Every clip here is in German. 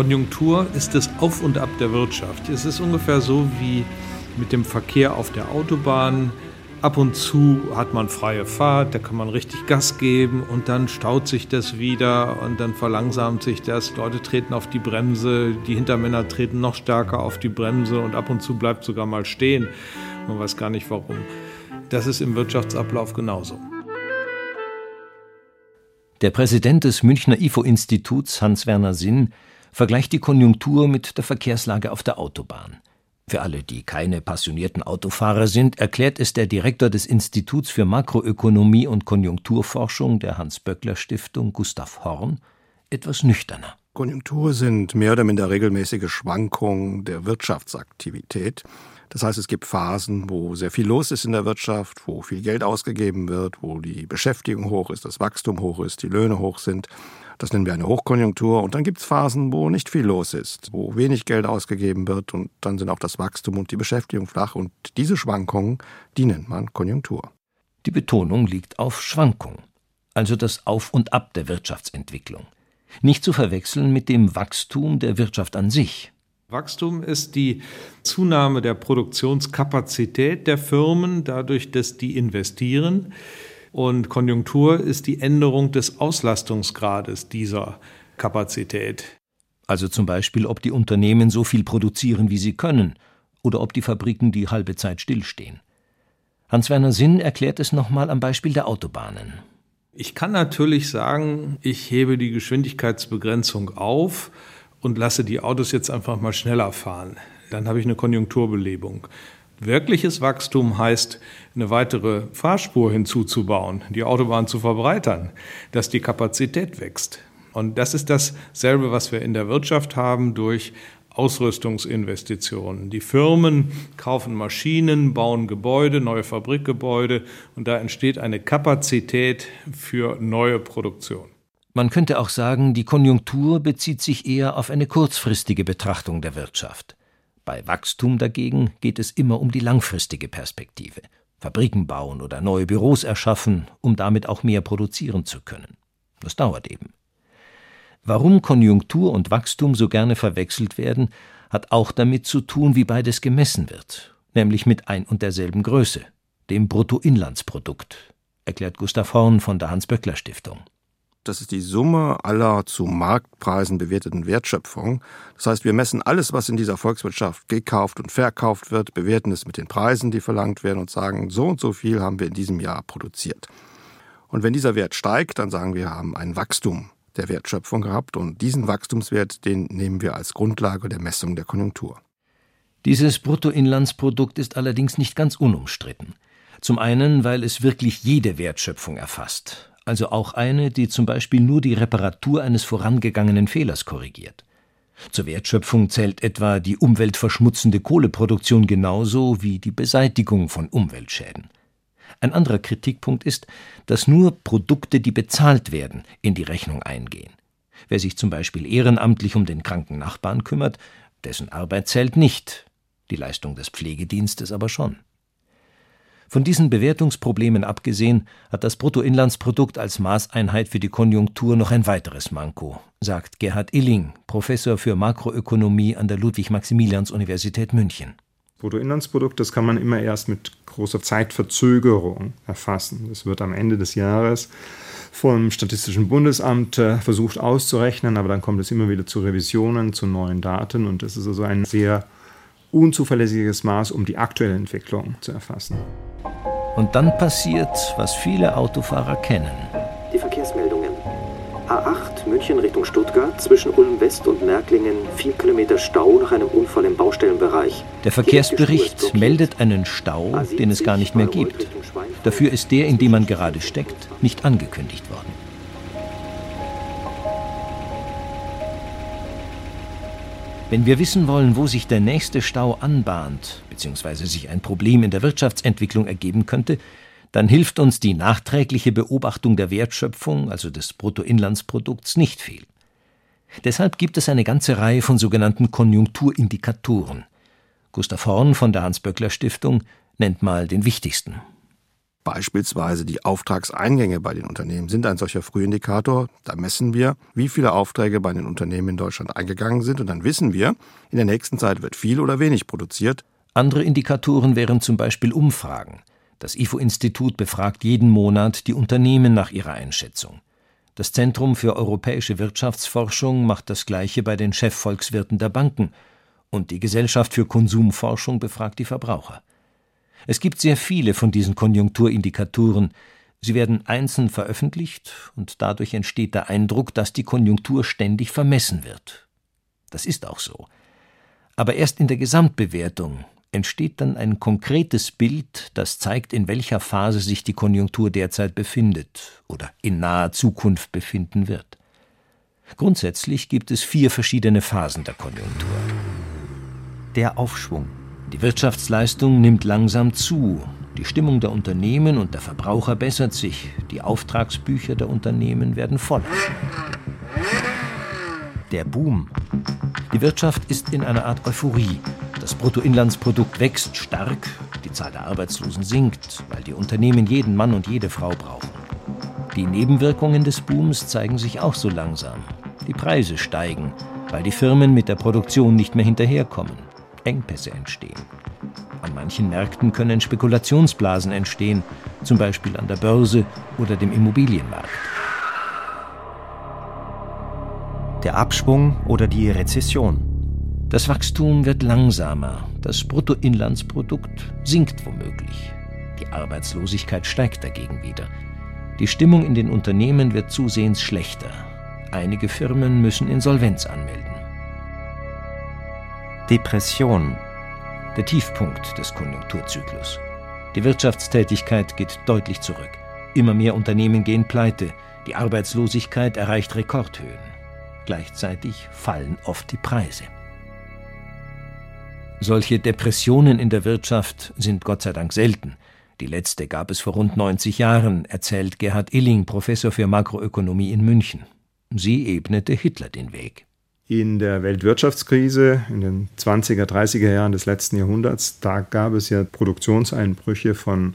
Konjunktur ist das Auf und Ab der Wirtschaft. Es ist ungefähr so wie mit dem Verkehr auf der Autobahn. Ab und zu hat man freie Fahrt, da kann man richtig Gas geben und dann staut sich das wieder und dann verlangsamt sich das. Leute treten auf die Bremse, die Hintermänner treten noch stärker auf die Bremse und ab und zu bleibt sogar mal stehen. Man weiß gar nicht warum. Das ist im Wirtschaftsablauf genauso. Der Präsident des Münchner IFO-Instituts, Hans-Werner Sinn, vergleicht die Konjunktur mit der Verkehrslage auf der Autobahn. Für alle, die keine passionierten Autofahrer sind, erklärt es der Direktor des Instituts für Makroökonomie und Konjunkturforschung der Hans-Böckler-Stiftung, Gustav Horn, etwas nüchterner. Konjunktur sind mehr oder minder regelmäßige Schwankungen der Wirtschaftsaktivität. Das heißt, es gibt Phasen, wo sehr viel los ist in der Wirtschaft, wo viel Geld ausgegeben wird, wo die Beschäftigung hoch ist, das Wachstum hoch ist, die Löhne hoch sind. Das nennen wir eine Hochkonjunktur. Und dann gibt es Phasen, wo nicht viel los ist, wo wenig Geld ausgegeben wird und dann sind auch das Wachstum und die Beschäftigung flach. Und diese Schwankungen, die nennt man Konjunktur. Die Betonung liegt auf Schwankung, also das Auf und Ab der Wirtschaftsentwicklung. Nicht zu verwechseln mit dem Wachstum der Wirtschaft an sich. Wachstum ist die Zunahme der Produktionskapazität der Firmen dadurch, dass die investieren. Und Konjunktur ist die Änderung des Auslastungsgrades dieser Kapazität. Also zum Beispiel, ob die Unternehmen so viel produzieren, wie sie können, oder ob die Fabriken die halbe Zeit stillstehen. Hans-Werner Sinn erklärt es nochmal am Beispiel der Autobahnen. Ich kann natürlich sagen, ich hebe die Geschwindigkeitsbegrenzung auf und lasse die Autos jetzt einfach mal schneller fahren. Dann habe ich eine Konjunkturbelebung. Wirkliches Wachstum heißt, eine weitere Fahrspur hinzuzubauen, die Autobahn zu verbreitern, dass die Kapazität wächst. Und das ist dasselbe, was wir in der Wirtschaft haben durch Ausrüstungsinvestitionen. Die Firmen kaufen Maschinen, bauen Gebäude, neue Fabrikgebäude und da entsteht eine Kapazität für neue Produktion. Man könnte auch sagen, die Konjunktur bezieht sich eher auf eine kurzfristige Betrachtung der Wirtschaft. Bei Wachstum dagegen geht es immer um die langfristige Perspektive. Fabriken bauen oder neue Büros erschaffen, um damit auch mehr produzieren zu können. Das dauert eben. Warum Konjunktur und Wachstum so gerne verwechselt werden, hat auch damit zu tun, wie beides gemessen wird, nämlich mit ein und derselben Größe, dem Bruttoinlandsprodukt, erklärt Gustav Horn von der Hans-Böckler-Stiftung. Das ist die Summe aller zu Marktpreisen bewerteten Wertschöpfung. Das heißt, wir messen alles, was in dieser Volkswirtschaft gekauft und verkauft wird, bewerten es mit den Preisen, die verlangt werden und sagen, so und so viel haben wir in diesem Jahr produziert. Und wenn dieser Wert steigt, dann sagen wir, haben ein Wachstum der Wertschöpfung gehabt und diesen Wachstumswert, den nehmen wir als Grundlage der Messung der Konjunktur. Dieses Bruttoinlandsprodukt ist allerdings nicht ganz unumstritten. Zum einen, weil es wirklich jede Wertschöpfung erfasst, also auch eine, die zum Beispiel nur die Reparatur eines vorangegangenen Fehlers korrigiert. Zur Wertschöpfung zählt etwa die umweltverschmutzende Kohleproduktion genauso wie die Beseitigung von Umweltschäden. Ein anderer Kritikpunkt ist, dass nur Produkte, die bezahlt werden, in die Rechnung eingehen. Wer sich zum Beispiel ehrenamtlich um den kranken Nachbarn kümmert, dessen Arbeit zählt nicht, die Leistung des Pflegedienstes aber schon. Von diesen Bewertungsproblemen abgesehen hat das Bruttoinlandsprodukt als Maßeinheit für die Konjunktur noch ein weiteres Manko, sagt Gerhard Illing, Professor für Makroökonomie an der Ludwig-Maximilians-Universität München. Bruttoinlandsprodukt, das kann man immer erst mit großer Zeitverzögerung erfassen. Das wird am Ende des Jahres vom Statistischen Bundesamt äh, versucht auszurechnen, aber dann kommt es immer wieder zu Revisionen, zu neuen Daten und es ist also ein sehr unzuverlässiges Maß, um die aktuelle Entwicklung zu erfassen. Und dann passiert, was viele Autofahrer kennen. Die Verkehrsmeldungen. A8 München Richtung Stuttgart zwischen Ulm West und Merklingen 4 Kilometer Stau nach einem Unfall im Baustellenbereich. Der Verkehrsbericht meldet einen Stau, den es gar nicht mehr gibt. Dafür ist der, in dem man gerade steckt, nicht angekündigt worden. Wenn wir wissen wollen, wo sich der nächste Stau anbahnt, beziehungsweise sich ein Problem in der Wirtschaftsentwicklung ergeben könnte, dann hilft uns die nachträgliche Beobachtung der Wertschöpfung, also des Bruttoinlandsprodukts, nicht viel. Deshalb gibt es eine ganze Reihe von sogenannten Konjunkturindikatoren. Gustav Horn von der Hans-Böckler Stiftung nennt mal den wichtigsten. Beispielsweise die Auftragseingänge bei den Unternehmen sind ein solcher Frühindikator. Da messen wir, wie viele Aufträge bei den Unternehmen in Deutschland eingegangen sind und dann wissen wir, in der nächsten Zeit wird viel oder wenig produziert. Andere Indikatoren wären zum Beispiel Umfragen. Das IFO-Institut befragt jeden Monat die Unternehmen nach ihrer Einschätzung. Das Zentrum für europäische Wirtschaftsforschung macht das Gleiche bei den Chefvolkswirten der Banken. Und die Gesellschaft für Konsumforschung befragt die Verbraucher. Es gibt sehr viele von diesen Konjunkturindikatoren. Sie werden einzeln veröffentlicht und dadurch entsteht der Eindruck, dass die Konjunktur ständig vermessen wird. Das ist auch so. Aber erst in der Gesamtbewertung entsteht dann ein konkretes Bild, das zeigt, in welcher Phase sich die Konjunktur derzeit befindet oder in naher Zukunft befinden wird. Grundsätzlich gibt es vier verschiedene Phasen der Konjunktur. Der Aufschwung. Die Wirtschaftsleistung nimmt langsam zu. Die Stimmung der Unternehmen und der Verbraucher bessert sich. Die Auftragsbücher der Unternehmen werden voller. Der Boom. Die Wirtschaft ist in einer Art Euphorie. Das Bruttoinlandsprodukt wächst stark, die Zahl der Arbeitslosen sinkt, weil die Unternehmen jeden Mann und jede Frau brauchen. Die Nebenwirkungen des Booms zeigen sich auch so langsam. Die Preise steigen, weil die Firmen mit der Produktion nicht mehr hinterherkommen. Engpässe entstehen. An manchen Märkten können Spekulationsblasen entstehen, zum Beispiel an der Börse oder dem Immobilienmarkt. Der Abschwung oder die Rezession. Das Wachstum wird langsamer, das Bruttoinlandsprodukt sinkt womöglich. Die Arbeitslosigkeit steigt dagegen wieder. Die Stimmung in den Unternehmen wird zusehends schlechter. Einige Firmen müssen Insolvenz anmelden. Depression, der Tiefpunkt des Konjunkturzyklus. Die Wirtschaftstätigkeit geht deutlich zurück. Immer mehr Unternehmen gehen pleite. Die Arbeitslosigkeit erreicht Rekordhöhen. Gleichzeitig fallen oft die Preise. Solche Depressionen in der Wirtschaft sind Gott sei Dank selten. Die letzte gab es vor rund 90 Jahren, erzählt Gerhard Illing, Professor für Makroökonomie in München. Sie ebnete Hitler den Weg in der Weltwirtschaftskrise in den 20er, 30er Jahren des letzten Jahrhunderts, da gab es ja Produktionseinbrüche von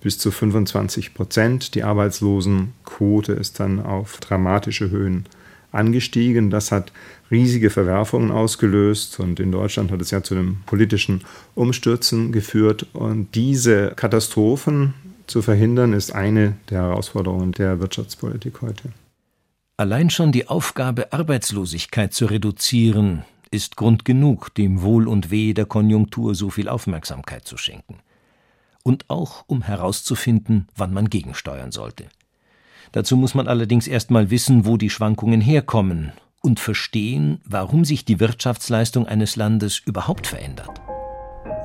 bis zu 25 Prozent. Die Arbeitslosenquote ist dann auf dramatische Höhen angestiegen. Das hat riesige Verwerfungen ausgelöst und in Deutschland hat es ja zu einem politischen Umstürzen geführt. Und diese Katastrophen zu verhindern, ist eine der Herausforderungen der Wirtschaftspolitik heute. Allein schon die Aufgabe, Arbeitslosigkeit zu reduzieren, ist Grund genug, dem Wohl und Weh der Konjunktur so viel Aufmerksamkeit zu schenken. Und auch, um herauszufinden, wann man gegensteuern sollte. Dazu muss man allerdings erst mal wissen, wo die Schwankungen herkommen und verstehen, warum sich die Wirtschaftsleistung eines Landes überhaupt verändert.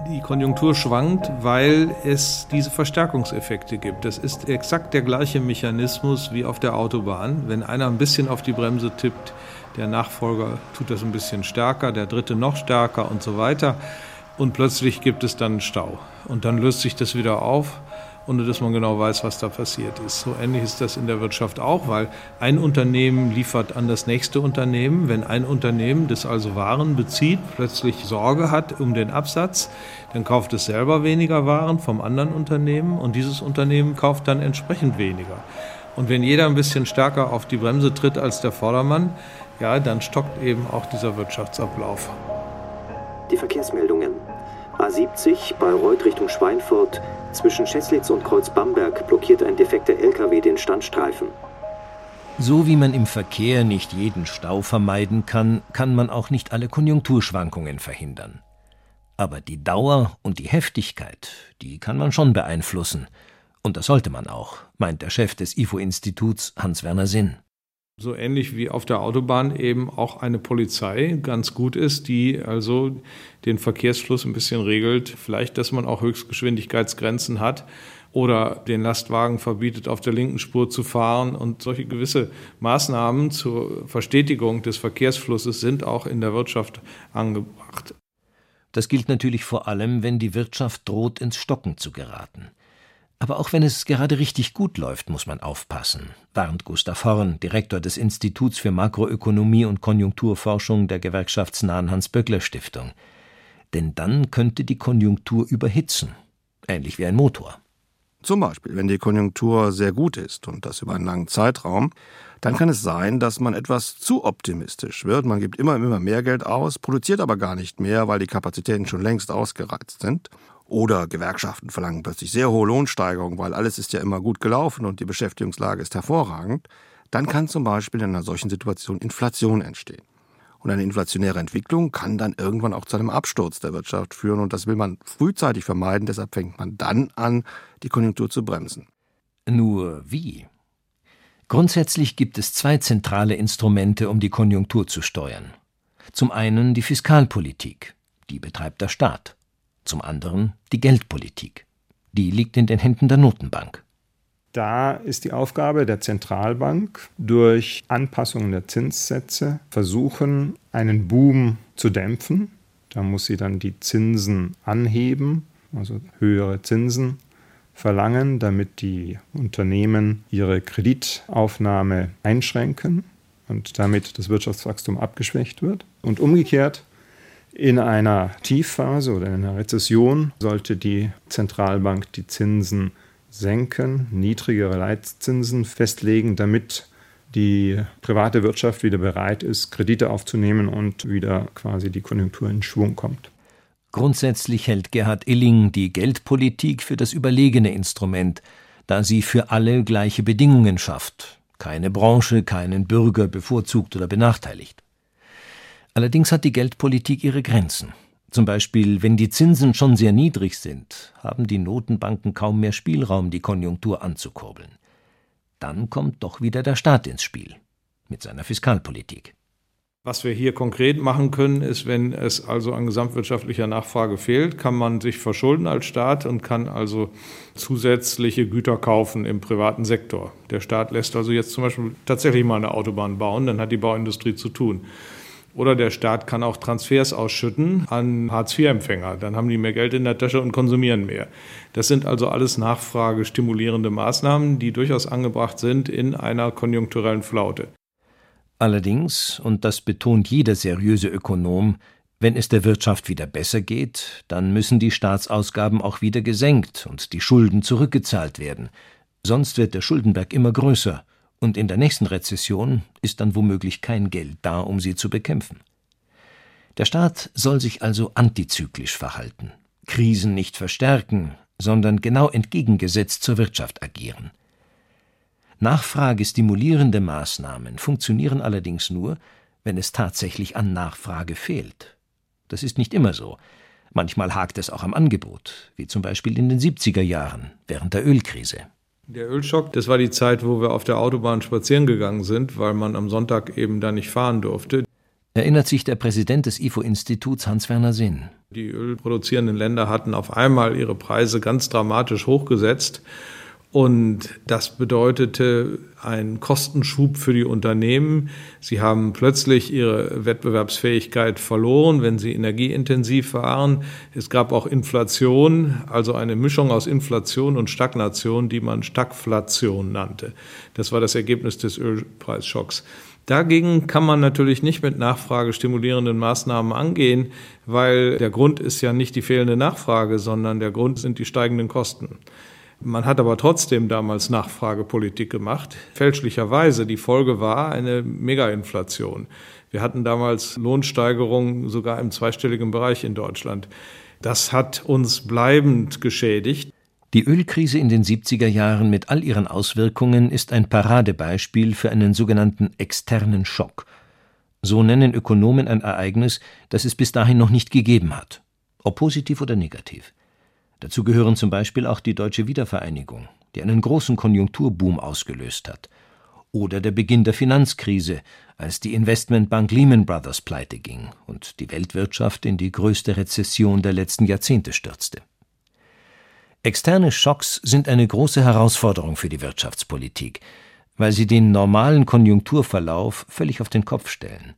Die Konjunktur schwankt, weil es diese Verstärkungseffekte gibt. Das ist exakt der gleiche Mechanismus wie auf der Autobahn. Wenn einer ein bisschen auf die Bremse tippt, der Nachfolger tut das ein bisschen stärker, der dritte noch stärker und so weiter. Und plötzlich gibt es dann einen Stau. Und dann löst sich das wieder auf ohne dass man genau weiß, was da passiert ist. So ähnlich ist das in der Wirtschaft auch, weil ein Unternehmen liefert an das nächste Unternehmen. Wenn ein Unternehmen, das also Waren bezieht, plötzlich Sorge hat um den Absatz, dann kauft es selber weniger Waren vom anderen Unternehmen und dieses Unternehmen kauft dann entsprechend weniger. Und wenn jeder ein bisschen stärker auf die Bremse tritt als der Vordermann, ja, dann stockt eben auch dieser Wirtschaftsablauf. Die Verkehrsmeldungen. A70 Bayreuth Richtung Schweinfurt zwischen Scheslitz und Kreuz Bamberg blockiert ein defekter LKW den Standstreifen. So wie man im Verkehr nicht jeden Stau vermeiden kann, kann man auch nicht alle Konjunkturschwankungen verhindern. Aber die Dauer und die Heftigkeit, die kann man schon beeinflussen. Und das sollte man auch, meint der Chef des IFO-Instituts Hans-Werner Sinn. So ähnlich wie auf der Autobahn eben auch eine Polizei ganz gut ist, die also den Verkehrsfluss ein bisschen regelt. Vielleicht, dass man auch Höchstgeschwindigkeitsgrenzen hat oder den Lastwagen verbietet, auf der linken Spur zu fahren. Und solche gewisse Maßnahmen zur Verstetigung des Verkehrsflusses sind auch in der Wirtschaft angebracht. Das gilt natürlich vor allem, wenn die Wirtschaft droht, ins Stocken zu geraten. Aber auch wenn es gerade richtig gut läuft, muss man aufpassen, warnt Gustav Horn, Direktor des Instituts für Makroökonomie und Konjunkturforschung der gewerkschaftsnahen Hans-Böckler-Stiftung. Denn dann könnte die Konjunktur überhitzen, ähnlich wie ein Motor. Zum Beispiel, wenn die Konjunktur sehr gut ist und das über einen langen Zeitraum, dann kann es sein, dass man etwas zu optimistisch wird. Man gibt immer, immer mehr Geld aus, produziert aber gar nicht mehr, weil die Kapazitäten schon längst ausgereizt sind. Oder Gewerkschaften verlangen plötzlich sehr hohe Lohnsteigerungen, weil alles ist ja immer gut gelaufen und die Beschäftigungslage ist hervorragend. Dann kann zum Beispiel in einer solchen Situation Inflation entstehen. Und eine inflationäre Entwicklung kann dann irgendwann auch zu einem Absturz der Wirtschaft führen. Und das will man frühzeitig vermeiden. Deshalb fängt man dann an, die Konjunktur zu bremsen. Nur wie? Grundsätzlich gibt es zwei zentrale Instrumente, um die Konjunktur zu steuern. Zum einen die Fiskalpolitik, die betreibt der Staat. Zum anderen die Geldpolitik. Die liegt in den Händen der Notenbank. Da ist die Aufgabe der Zentralbank, durch Anpassungen der Zinssätze versuchen, einen Boom zu dämpfen. Da muss sie dann die Zinsen anheben, also höhere Zinsen verlangen, damit die Unternehmen ihre Kreditaufnahme einschränken und damit das Wirtschaftswachstum abgeschwächt wird. Und umgekehrt, in einer Tiefphase oder in einer Rezession sollte die Zentralbank die Zinsen senken, niedrigere Leitzinsen festlegen, damit die private Wirtschaft wieder bereit ist, Kredite aufzunehmen und wieder quasi die Konjunktur in Schwung kommt. Grundsätzlich hält Gerhard Illing die Geldpolitik für das überlegene Instrument, da sie für alle gleiche Bedingungen schafft, keine Branche, keinen Bürger bevorzugt oder benachteiligt. Allerdings hat die Geldpolitik ihre Grenzen. Zum Beispiel, wenn die Zinsen schon sehr niedrig sind, haben die Notenbanken kaum mehr Spielraum, die Konjunktur anzukurbeln. Dann kommt doch wieder der Staat ins Spiel mit seiner Fiskalpolitik. Was wir hier konkret machen können, ist, wenn es also an gesamtwirtschaftlicher Nachfrage fehlt, kann man sich verschulden als Staat und kann also zusätzliche Güter kaufen im privaten Sektor. Der Staat lässt also jetzt zum Beispiel tatsächlich mal eine Autobahn bauen, dann hat die Bauindustrie zu tun. Oder der Staat kann auch Transfers ausschütten an Hartz-IV-Empfänger. Dann haben die mehr Geld in der Tasche und konsumieren mehr. Das sind also alles nachfragestimulierende Maßnahmen, die durchaus angebracht sind in einer konjunkturellen Flaute. Allerdings, und das betont jeder seriöse Ökonom, wenn es der Wirtschaft wieder besser geht, dann müssen die Staatsausgaben auch wieder gesenkt und die Schulden zurückgezahlt werden. Sonst wird der Schuldenberg immer größer und in der nächsten Rezession ist dann womöglich kein Geld da, um sie zu bekämpfen. Der Staat soll sich also antizyklisch verhalten, Krisen nicht verstärken, sondern genau entgegengesetzt zur Wirtschaft agieren. Nachfragestimulierende Maßnahmen funktionieren allerdings nur, wenn es tatsächlich an Nachfrage fehlt. Das ist nicht immer so. Manchmal hakt es auch am Angebot, wie zum Beispiel in den 70er Jahren während der Ölkrise. Der Ölschock, das war die Zeit, wo wir auf der Autobahn spazieren gegangen sind, weil man am Sonntag eben da nicht fahren durfte. Erinnert sich der Präsident des IFO-Instituts Hans-Werner Sinn. Die ölproduzierenden Länder hatten auf einmal ihre Preise ganz dramatisch hochgesetzt und das bedeutete einen Kostenschub für die Unternehmen. Sie haben plötzlich ihre Wettbewerbsfähigkeit verloren, wenn sie energieintensiv waren. Es gab auch Inflation, also eine Mischung aus Inflation und Stagnation, die man Stagflation nannte. Das war das Ergebnis des Ölpreisschocks. Dagegen kann man natürlich nicht mit nachfragestimulierenden Maßnahmen angehen, weil der Grund ist ja nicht die fehlende Nachfrage, sondern der Grund sind die steigenden Kosten. Man hat aber trotzdem damals Nachfragepolitik gemacht. Fälschlicherweise. Die Folge war eine Megainflation. Wir hatten damals Lohnsteigerungen sogar im zweistelligen Bereich in Deutschland. Das hat uns bleibend geschädigt. Die Ölkrise in den 70er Jahren mit all ihren Auswirkungen ist ein Paradebeispiel für einen sogenannten externen Schock. So nennen Ökonomen ein Ereignis, das es bis dahin noch nicht gegeben hat, ob positiv oder negativ. Dazu gehören zum Beispiel auch die deutsche Wiedervereinigung, die einen großen Konjunkturboom ausgelöst hat, oder der Beginn der Finanzkrise, als die Investmentbank Lehman Brothers pleite ging und die Weltwirtschaft in die größte Rezession der letzten Jahrzehnte stürzte. Externe Schocks sind eine große Herausforderung für die Wirtschaftspolitik, weil sie den normalen Konjunkturverlauf völlig auf den Kopf stellen.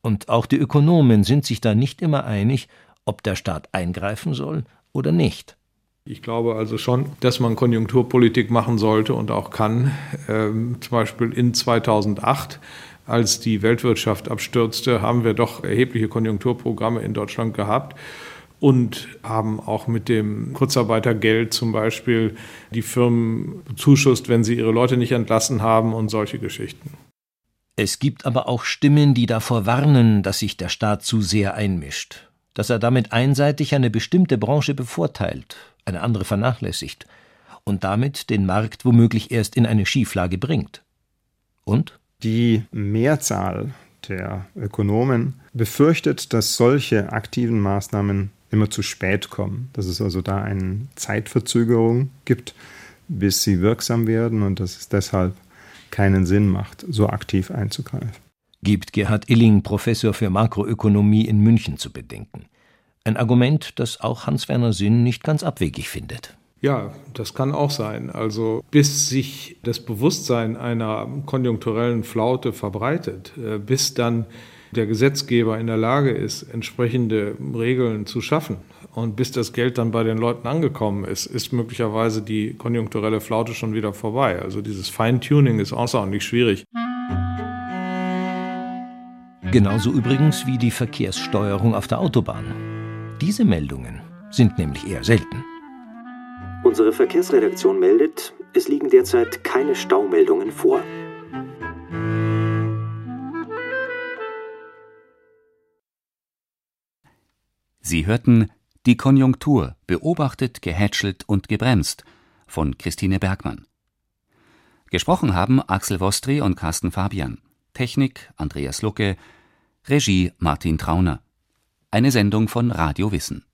Und auch die Ökonomen sind sich da nicht immer einig, ob der Staat eingreifen soll oder nicht. Ich glaube also schon, dass man Konjunkturpolitik machen sollte und auch kann. Ähm, zum Beispiel in 2008 als die Weltwirtschaft abstürzte, haben wir doch erhebliche Konjunkturprogramme in Deutschland gehabt und haben auch mit dem Kurzarbeitergeld zum Beispiel die Firmen bezuschusst, wenn sie ihre Leute nicht entlassen haben und solche Geschichten. Es gibt aber auch Stimmen, die davor warnen, dass sich der Staat zu sehr einmischt, dass er damit einseitig eine bestimmte Branche bevorteilt, eine andere vernachlässigt und damit den Markt womöglich erst in eine Schieflage bringt. Und? Die Mehrzahl der Ökonomen befürchtet, dass solche aktiven Maßnahmen immer zu spät kommen, dass es also da eine Zeitverzögerung gibt, bis sie wirksam werden und dass es deshalb keinen Sinn macht, so aktiv einzugreifen. Gibt Gerhard Illing, Professor für Makroökonomie in München, zu bedenken. Ein Argument, das auch Hans-Werner Sinn nicht ganz abwegig findet. Ja, das kann auch sein. Also bis sich das Bewusstsein einer konjunkturellen Flaute verbreitet, äh, bis dann der Gesetzgeber in der Lage ist, entsprechende Regeln zu schaffen und bis das Geld dann bei den Leuten angekommen ist, ist möglicherweise die konjunkturelle Flaute schon wieder vorbei. Also dieses Feintuning ist außerordentlich schwierig. Genauso übrigens wie die Verkehrssteuerung auf der Autobahn. Diese Meldungen sind nämlich eher selten. Unsere Verkehrsredaktion meldet, es liegen derzeit keine Staumeldungen vor. Sie hörten Die Konjunktur beobachtet, gehätschelt und gebremst von Christine Bergmann. Gesprochen haben Axel Wostri und Carsten Fabian. Technik Andreas Lucke. Regie Martin Trauner. Eine Sendung von Radio Wissen.